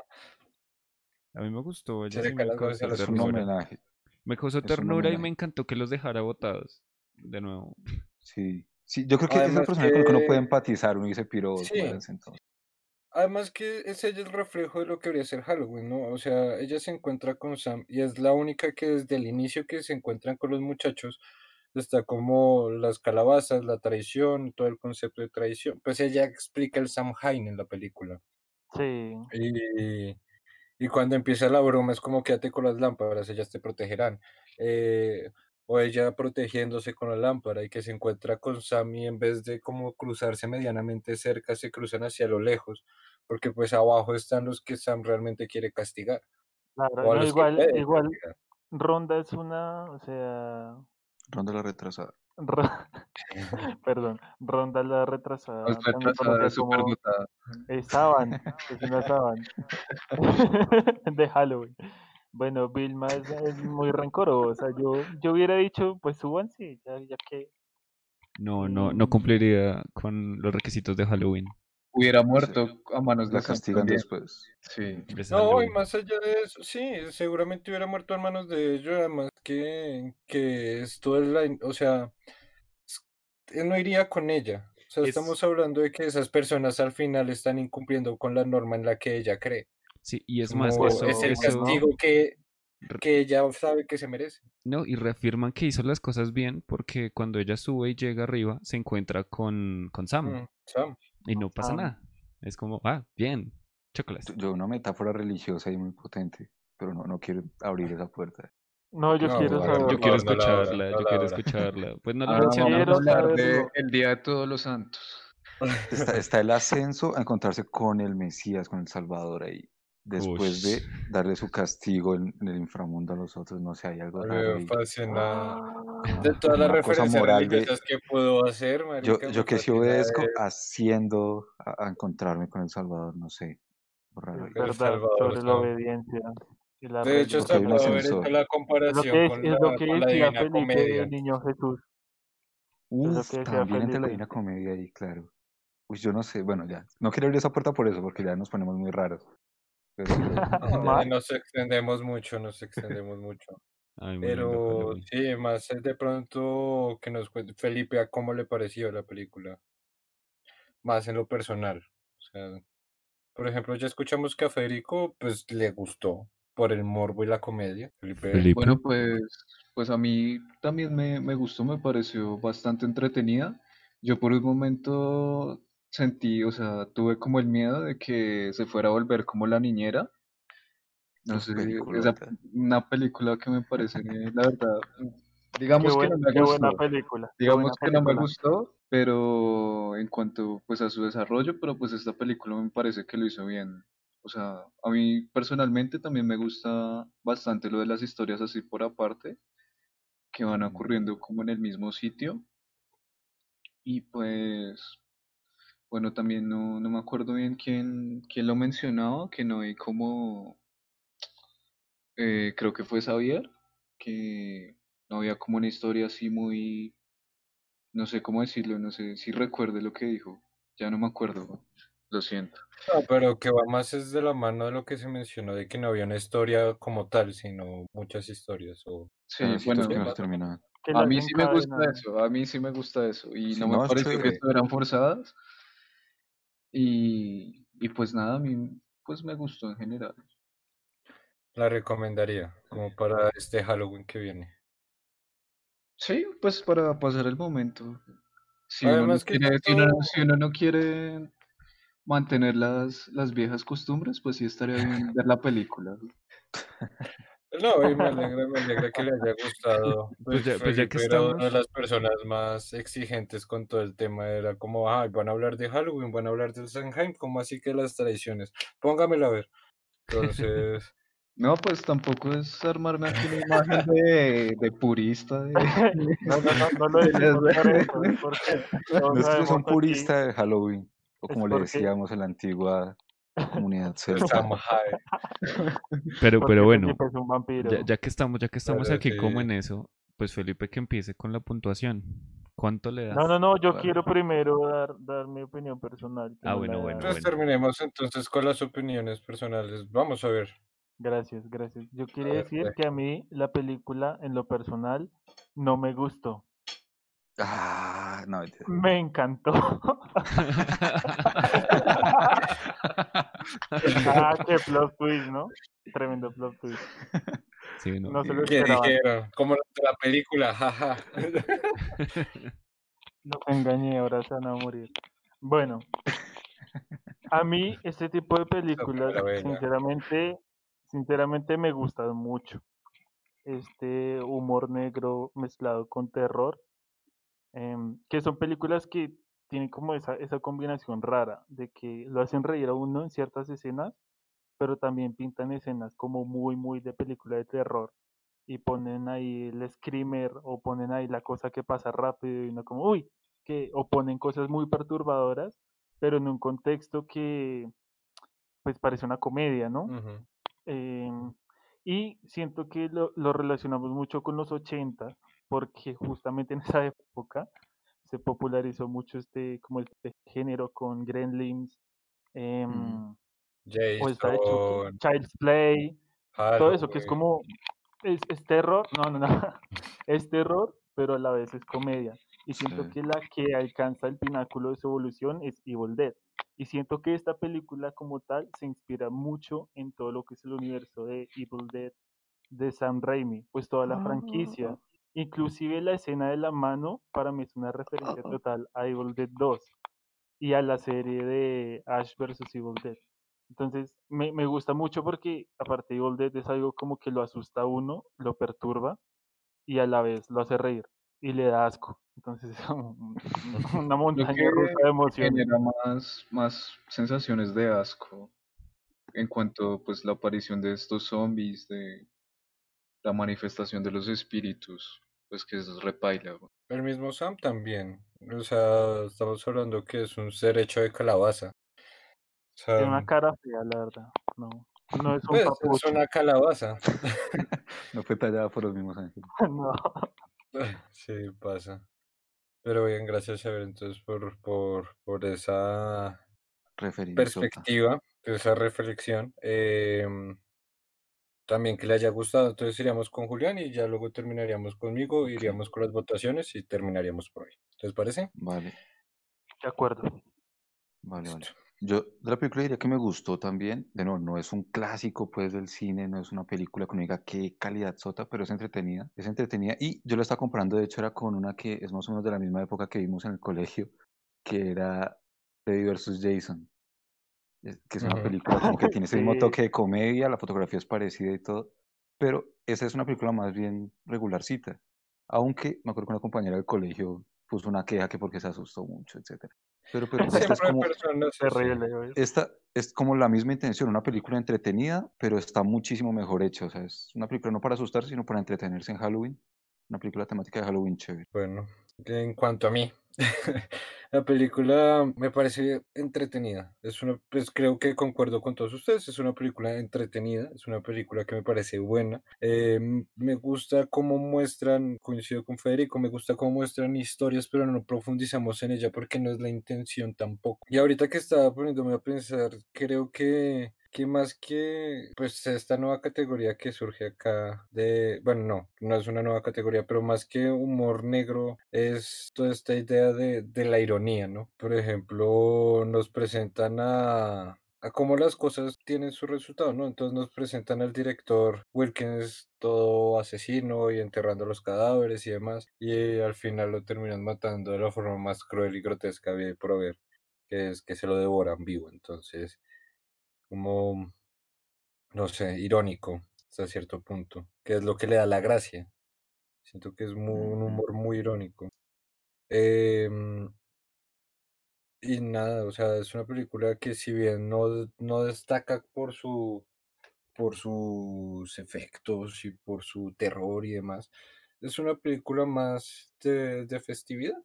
A mí me gustó, se ella le sí caen me las gafas Es un homenaje. Me causó ternura y me encantó que los dejara botados. De nuevo. Sí. Sí, yo creo que es el Además personaje con el que uno puede que, empatizar. Uno dice piro sí, entonces. además que es ella el reflejo de lo que debería ser Halloween, ¿no? O sea, ella se encuentra con Sam y es la única que desde el inicio que se encuentran con los muchachos está como las calabazas, la traición, todo el concepto de traición. Pues ella explica el Samhain en la película. Sí. Y, y cuando empieza la broma es como quédate con las lámparas, ellas te protegerán. Eh, o ella protegiéndose con la lámpara y que se encuentra con Sam y en vez de como cruzarse medianamente cerca, se cruzan hacia lo lejos, porque pues abajo están los que Sam realmente quiere castigar, Claro, o a no, los que igual, igual castigar. Ronda es una, o sea, Ronda la retrasada. [LAUGHS] Perdón, Ronda la retrasada, también retrasada, eh, Saban, es una Saban [LAUGHS] de Halloween. Bueno, Vilma es, es muy rencorosa. Yo, yo hubiera dicho, pues súbanse, ya, ya que. No, no, no Mm, cumpliría con los requisitos de Halloween. Hubiera Sí. muerto a manos de La castigan también. después. Sí. No, y más allá de eso, sí, seguramente hubiera muerto en manos de ellos, además que, que esto es la, o sea, él no iría con ella. O sea, Es, estamos hablando de que esas personas al final están incumpliendo con la norma en la que ella cree. sí, y es más, Como eso, es el eso, castigo que, que ella sabe que se merece. no, y reafirman que hizo las cosas bien porque cuando ella sube y llega arriba, se encuentra con, con Sam Mm, Sam. Y no pasa nada. Es como, ah, bien, chocolate. Yo una metáfora religiosa y muy potente, pero no, no quiero abrir esa puerta. No, yo No, quiero por Yo favor, saberlo. quiero no escucharla, no yo quiero escucharla. Pues no la Ahora Yo vamos a quiero mencionamos. hablar de saberlo. el Día de Todos los Santos. Está, está el ascenso a encontrarse con el Mesías, con el Salvador ahí. Después de darle su castigo en, en el inframundo a los otros, no sé, hay algo raro me ahí. fascina. De Ah, todas las referencias moral de religiosas que pudo hacer, yo, marica, yo me que sí fascina obedezco de- haciendo a, a encontrarme con el Salvador, no sé. raro Es ahí. el verdad, Salvador. sobre la obediencia y la De hecho, puedo haber hecho la Es lo comparación que, es, con es la, lo que con la Divina Felipe Comedia. del Niño Jesús. Es lo Uf, también entre la. Divina Comedia ahí, claro. Uy, yo no sé, bueno, ya. No quiero abrir esa puerta por eso, porque ya nos ponemos muy raros. Pero [LAUGHS] No, nos extendemos mucho, nos extendemos mucho. Ay, muy lindo Pero sí, más es de pronto que nos cuente Felipe a cómo le pareció la película, más en lo personal. O sea, Por ejemplo, ya escuchamos que a Federico pues le gustó por el morbo y la comedia. Felipe, Felipe. Bueno, pues, pues a mí también me, me gustó, me pareció bastante entretenida. Yo por un momento sentí, o sea, tuve como el miedo de que se fuera a volver como la niñera. No sé, esa, una película que me parece, la verdad, digamos que no me qué buena gustó. película. Digamos buena que no me gustó, pero en cuanto pues a su desarrollo, pero pues esta película me parece que lo hizo bien. O sea, a mí personalmente también me gusta bastante lo de las historias así por aparte, que van ocurriendo como en el mismo sitio. Y pues, bueno, también no, no me acuerdo bien quién, quién lo mencionaba, que no hay como, eh, creo que fue Xavier, que no había como una historia así muy, no sé cómo decirlo, no sé si recuerde lo que dijo, ya no me acuerdo, lo siento. No, pero que va más es de la mano de lo que se mencionó, de que no había una historia como tal, sino muchas historias. O... Sí, bueno, que no a mí sí me gusta eso, a mí sí me gusta eso, y no me no, pareció que estuvieran forzadas, y, y pues nada, a mí pues me gustó en general. La recomendaría, como para este Halloween que viene. Sí, pues para pasar el momento. Si uno no quiere, ya si uno, todo- si uno no quiere mantener las, las viejas costumbres, pues sí estaría bien ver la película. [LAUGHS] No, y me [LAUGHS] alegra, me alegra que le haya gustado. Pues ya- pues ya que Felipe era una de las personas más exigentes con todo el tema. Era como, ay, van a hablar de Halloween, van a hablar del Samhain, como así que las tradiciones. Póngamela a ver. Entonces, [LAUGHS] No, pues tampoco es armarme aquí una imagen de, de purista. de- [LAUGHS] No, no, no, no lo decimos por eso, es porque todos No es que sabemos son puristas de Halloween, o como le decíamos en la antigua comunidad [LAUGHS] celta. Pero, pero bueno, Felipe es un vampiro. ya, ya que estamos, ya que estamos Pero aquí como en eso, pues Felipe que empiece con la puntuación. ¿Cuánto le das? No, no, no, yo Bueno. quiero primero dar, dar mi opinión personal. Ah, no bueno, bueno. Entonces terminemos entonces con las opiniones personales. Vamos a ver. Gracias, gracias. Yo quería ver, decir que a mí la película, en lo personal, no me gustó. Ah, no. Me encantó. [LAUGHS] [LAUGHS] ah, qué plot twist, ¿no? Tremendo plot twist. Sí, no, No se lo ¿Qué esperaba. dijeron? Como la película, jaja. Los engañé, ahora se van a morir. Bueno, a mí este tipo de películas, sinceramente, sinceramente me gustan mucho. Este humor negro mezclado con terror, em, que son películas que tienen como esa, esa combinación rara, de que lo hacen reír a uno en ciertas escenas, pero también pintan escenas como muy, muy de película de terror. Y ponen ahí el screamer o ponen ahí la cosa que pasa rápido y uno como, uy, que, o ponen cosas muy perturbadoras, pero en un contexto que pues parece una comedia, ¿no? Em, y siento que lo, lo relacionamos mucho con los 80, porque justamente en esa [LAUGHS] época se popularizó mucho este, como este género con Gremlins, em, o está hecho Child's Play, todo eso que es como, es, es terror, no, no, no, [LAUGHS] es terror, pero a la vez es comedia. Y siento Sí. que la que alcanza el pináculo de su evolución es Evil Dead. Y siento que esta película como tal se inspira mucho en todo lo que es el universo de Evil Dead de Sam Raimi, pues toda la franquicia. Inclusive la escena de la mano para mí es una referencia total a Evil Dead 2 y a la serie de Ash vs. Evil Dead. Entonces me, me gusta mucho porque aparte Evil Dead es algo como que lo asusta a uno, lo perturba y a la vez lo hace reír y le da asco. Entonces es un- [LAUGHS] una montaña rusa de emociones. genera más, más sensaciones de asco en cuanto pues la aparición de estos zombies, de la manifestación de los espíritus, pues que es repaila. güey. El mismo Sam también. O sea, estamos hablando que es un ser hecho de calabaza. O sea, Tiene una cara fea, la verdad. No, no es un pues, es una calabaza. [LAUGHS] No fue tallada por los mismos ángeles. [LAUGHS] No. [LAUGHS] Sí, pasa. Pero bien, gracias a ver entonces por, por, por esa Referencia. perspectiva, esa reflexión. Em, también que le haya gustado. Entonces iríamos con Julián y ya luego terminaríamos conmigo, iríamos con las votaciones y terminaríamos por ahí. ¿Les parece? Vale, De acuerdo. vale, vale. Yo de la película diría que me gustó también. De nuevo, no es un clásico pues del cine, no es una película que uno diga qué calidad sota, pero es entretenida. Es entretenida y yo la estaba comprando, de hecho era con una que es más o menos de la misma época que vimos en el colegio, que era Freddy vs. Jason. Que es una Ujú. película como que tiene ese mismo toque de comedia, la fotografía es parecida y todo, pero esa es una película más bien regularcita. Aunque me acuerdo que una compañera del colegio puso una queja que porque se asustó mucho, etcétera. Pero, pero [LAUGHS] esta es como, esta es como la misma intención, una película entretenida, pero está muchísimo mejor hecha. O sea, es una película no para asustar, sino para entretenerse en Halloween. Una película temática de Halloween chévere. Bueno, en cuanto a mí, [LAUGHS] la película me parece entretenida. Es una, pues creo que concuerdo con todos ustedes. Es una película entretenida, es una película que me parece buena. Eh, me gusta cómo muestran, coincido con Federico, me gusta cómo muestran historias, pero no profundizamos en ella porque no es la intención tampoco. Y ahorita que estaba poniéndome a pensar, creo que que más que pues esta nueva categoría que surge acá de, bueno, no, no es una nueva categoría, pero más que humor negro es toda esta idea de, de la ironía, ¿no? Por ejemplo, nos presentan a, a cómo las cosas tienen su resultado, ¿no? Entonces nos presentan al director Wilkins todo asesino y enterrando los cadáveres y demás, y al final lo terminan matando de la forma más cruel y grotesca habida y por haber, que es que se lo devoran vivo, entonces como, no sé, irónico hasta cierto punto, que es lo que le da la gracia. Siento que es mu- un humor muy irónico. Em, y nada, o sea, es una película que si bien no, no destaca por su, por sus efectos y por su terror y demás, es una película más de, de festividad.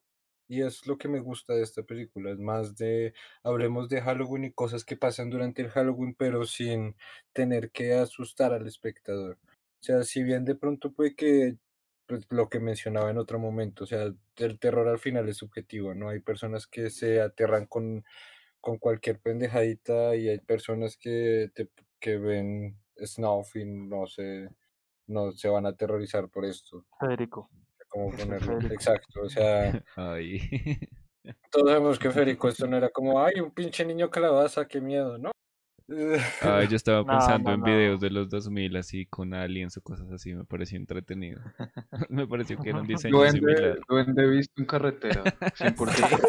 Y es lo que me gusta de esta película, es más de, hablemos de Halloween y cosas que pasan durante el Halloween, pero sin tener que asustar al espectador. O sea, si bien de pronto puede que, pues lo que mencionaba en otro momento, o sea, el terror al final es subjetivo, ¿no? Hay personas que se aterran con, con cualquier pendejadita y hay personas que, te, que ven snuff y no se, no se van a aterrorizar por esto. Federico. Como [LAUGHS] ponerlo. Exacto, o sea, [LAUGHS] Ay. [LAUGHS] todos sabemos que Federico esto no era como, ay, un pinche niño calabaza, qué miedo, ¿no? Ay, yo estaba pensando no, en no. videos de los 2000 así con aliens o cosas así, me pareció entretenido. me pareció que era un diseño Duende, similar. duende visto en carretera, 100%.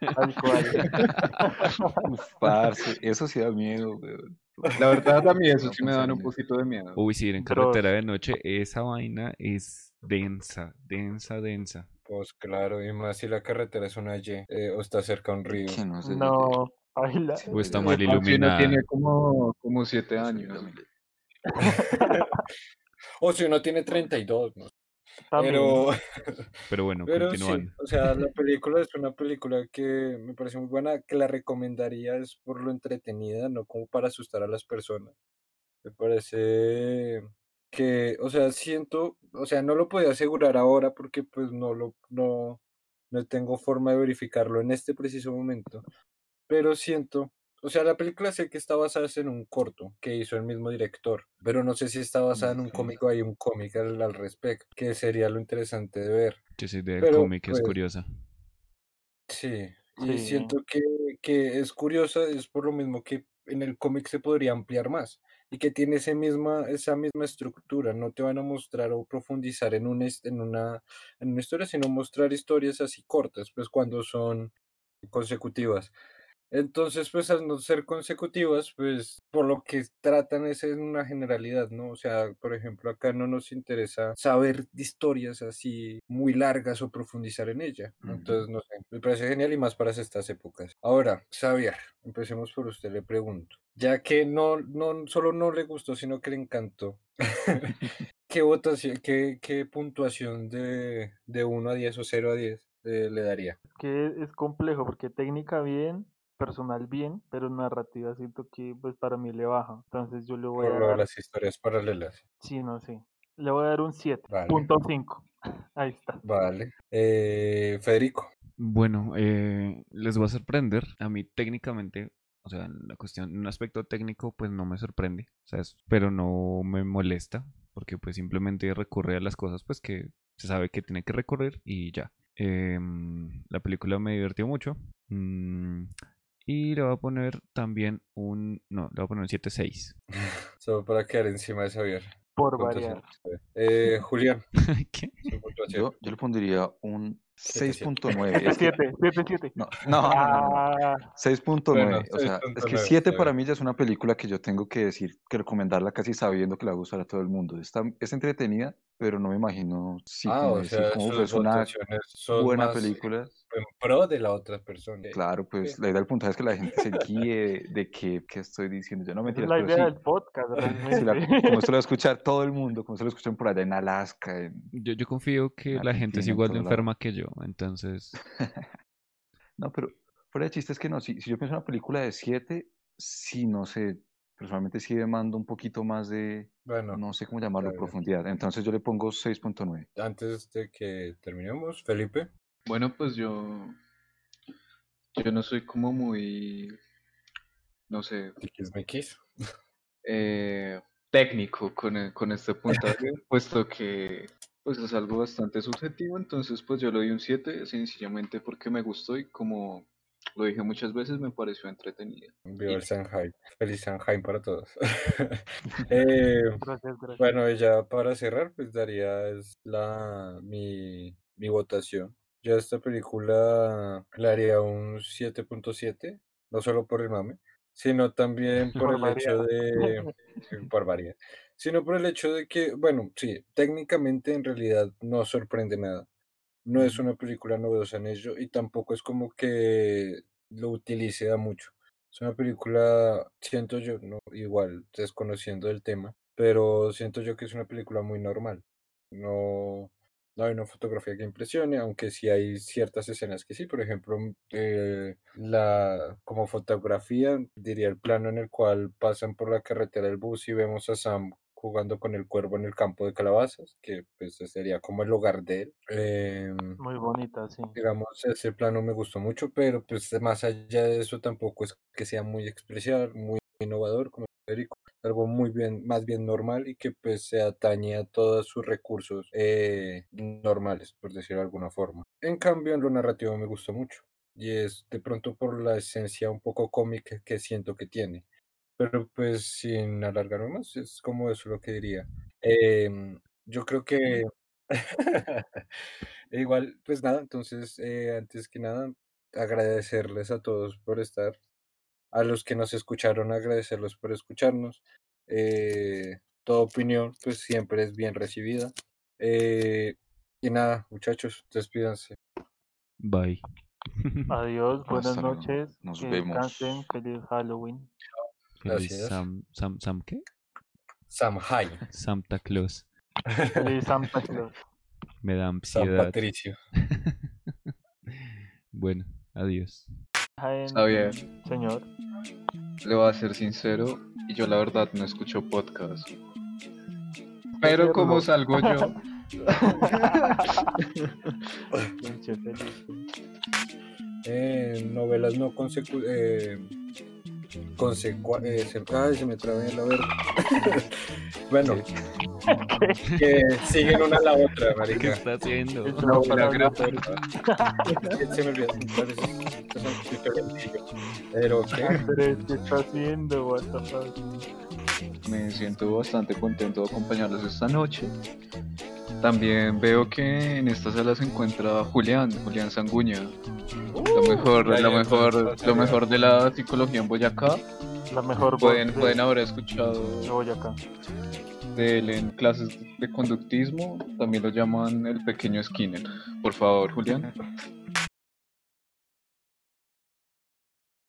Tal cual. Uf, parce, eso sí da miedo, weón. La verdad a mí eso No sí me dan un poquito de miedo. Uy, sí, ir en carretera de noche, esa vaina es densa, densa, densa. Pues claro, y más si la carretera es una Y eh, o está cerca a un río. Que no baila. Sí, O está ya- mal Más si uno iluminada. tiene como, como siete años. también. [LAUGHS] O si uno tiene 32, ¿no? Pero, [LAUGHS] Pero bueno, pero sí, continuando. o sea, la [LAUGHS] película es una película que me parece muy buena, que la recomendaría es por lo entretenida, no como para asustar a las personas. Me parece que, o sea, siento, o sea, no lo podía asegurar ahora porque pues no lo, no, no tengo forma de verificarlo en este preciso momento, pero siento, o sea, la película sé que está basada en un corto que hizo el mismo director, pero no sé si está basada en un cómic o hay un cómic al, al respecto, que sería lo interesante de ver. Yo soy del cómic, es pues, curiosa. Sí, y Sí. siento que, que es curiosa, es por lo mismo que en el cómic se podría ampliar más y que tiene ese misma, esa misma estructura, no te van a mostrar o profundizar en una, en una, en una historia, sino mostrar historias así cortas, pues cuando son consecutivas. Entonces, pues al no ser consecutivas, pues por lo que tratan es en una generalidad, ¿no? O sea, por ejemplo, acá no nos interesa saber historias así muy largas o profundizar en ella. Entonces, no sé, me parece genial y más para estas épocas. Ahora, Xavier, empecemos por usted, le pregunto. Ya que no, no solo no le gustó, sino que le encantó. [LAUGHS] [LAUGHS] ¿Qué votación, qué, qué puntuación de, de 1 a 10 o 0 a 10 eh, le daría? que es complejo porque técnica bien, personal bien, pero narrativa siento que pues para mí le baja. Entonces yo le voy Por a dar, las historias paralelas. sí, no sé, le voy a dar un 7, Vale. punto 5. [LAUGHS] Ahí está. Vale. Eh, Federico. Bueno, eh, les va a sorprender. A mí técnicamente, o sea, en la cuestión, en un aspecto técnico, pues no me sorprende, ¿sabes? Pero no me molesta, porque pues simplemente recurre a las cosas, pues que se sabe que tiene que recorrer y ya. Em, la película me divirtió mucho. mm, Y le voy a poner también un... No, le voy a poner un 7.6. [LAUGHS] Solo para quedar encima de Xavier. Por ¿Cuánto variar. Eh, [LAUGHS] Julián, [LAUGHS] ¿Qué? Yo, yo le pondría un Siete, siete. 6.9. Es que- 7, 7, 7. No, no, no, no, no. Ah, 6.9. Bueno, o sea, es que 6.9, 7 está para mí ya es una película que yo tengo que decir, que recomendarla casi sabiendo que le va a gustar a todo el mundo. Está, es entretenida, pero no me imagino si ah, como o decir sea, es una buena más película. En pro de la otra persona. Claro, pues la idea del puntaje es que la [LAUGHS] gente se guíe de qué, qué estoy diciendo. Yo no esa es la idea sí. del podcast, [LAUGHS] la- realmente. como esto lo va a [LAUGHS] escuchar todo el mundo, como esto lo escuchan por allá en Alaska, en- Yo, yo confío que la gente es igual de lado. enferma que yo, entonces... No, pero fuera de chiste es que no, si, si yo pienso en una película de 7, sí, no sé, personalmente sí demando un poquito más de, Bueno, no sé cómo llamarlo, profundidad. Entonces yo le pongo 6.9. antes de que terminemos, Felipe. Bueno, pues yo, yo no soy como muy, no sé, eh, técnico con, e- con este puntaje, puesto que pues es algo bastante subjetivo, entonces pues yo le doy un 7 sencillamente porque me gustó y como lo dije muchas veces me pareció entretenida. Viva el Shanghai. Feliz Shanghai para todos. [LAUGHS] [LAUGHS] Eh, Gracias, gracias. bueno, ya para cerrar, pues daría es la mi, mi votación. Yo a esta película le haría un 7.7, no solo por el mame, sino también [LAUGHS] por el hecho de, por variar, sino por el hecho de que, bueno, sí, técnicamente en realidad no sorprende nada. No es una película novedosa en ello y tampoco es como que lo utilice a mucho. Es una película, siento yo, no, igual desconociendo el tema, pero siento yo que es una película muy normal. No, no hay una fotografía que impresione, aunque sí hay ciertas escenas que sí. Por ejemplo, mm, eh, la, como fotografía, diría el plano en el cual pasan por la carretera del bus y vemos a Sam jugando con el cuervo en el campo de calabazas, que pues sería como el hogar de él. Em, Muy bonita, sí. digamos, ese plano me gustó mucho, pero pues más allá de eso tampoco es que sea muy especial, muy innovador como Federico, algo muy bien, más bien normal y que pues se atañe a todos sus recursos eh, normales, por decirlo de alguna forma. En cambio, en lo narrativo me gustó mucho y es de pronto por la esencia un poco cómica que siento que tiene. Pero pues sin alargarme más, es como eso lo que diría. Em, yo creo que [LAUGHS] igual, pues nada, entonces eh, antes que nada, agradecerles a todos por estar, a los que nos escucharon, agradecerlos por escucharnos. Eh, toda opinión, pues siempre es bien recibida. Eh, y nada, muchachos, despídanse. Bye. [LAUGHS] Adiós, buenas Hasta luego. noches. Nos que vemos. descansen. Feliz Halloween. Feliz Gracias. Sam, Sam, Sam, ¿qué? Samhai, Santa Claus. Feliz Santa [LAUGHS] Claus. Me da San ansiedad. Patricio. [LAUGHS] Bueno, adiós. Está bien. Señor. Le voy a ser sincero y yo la verdad no escucho podcast. Pero como salgo yo. [LAUGHS] Eh, novelas no consecu eh, consecua- eh, se, ay, se me trabé la verga. [LAUGHS] bueno, que siguen una a la otra, ¿Qué marica. está haciendo? Es No, gran- [LAUGHS] se me olvidó. Pero qué Andrés, ¿qué está haciendo? What the fuck? me siento bastante contento de acompañarlos esta noche. También veo que en esta sala se encuentra Julián, Julián Sanguña. Lo mejor, ya, lo mejor, lo mejor de la psicología en Boyacá. La mejor Pueden, de- pueden haber de escuchado Boyacá. de él en clases de conductismo. También lo llaman el pequeño Skinner. Por favor, Julián.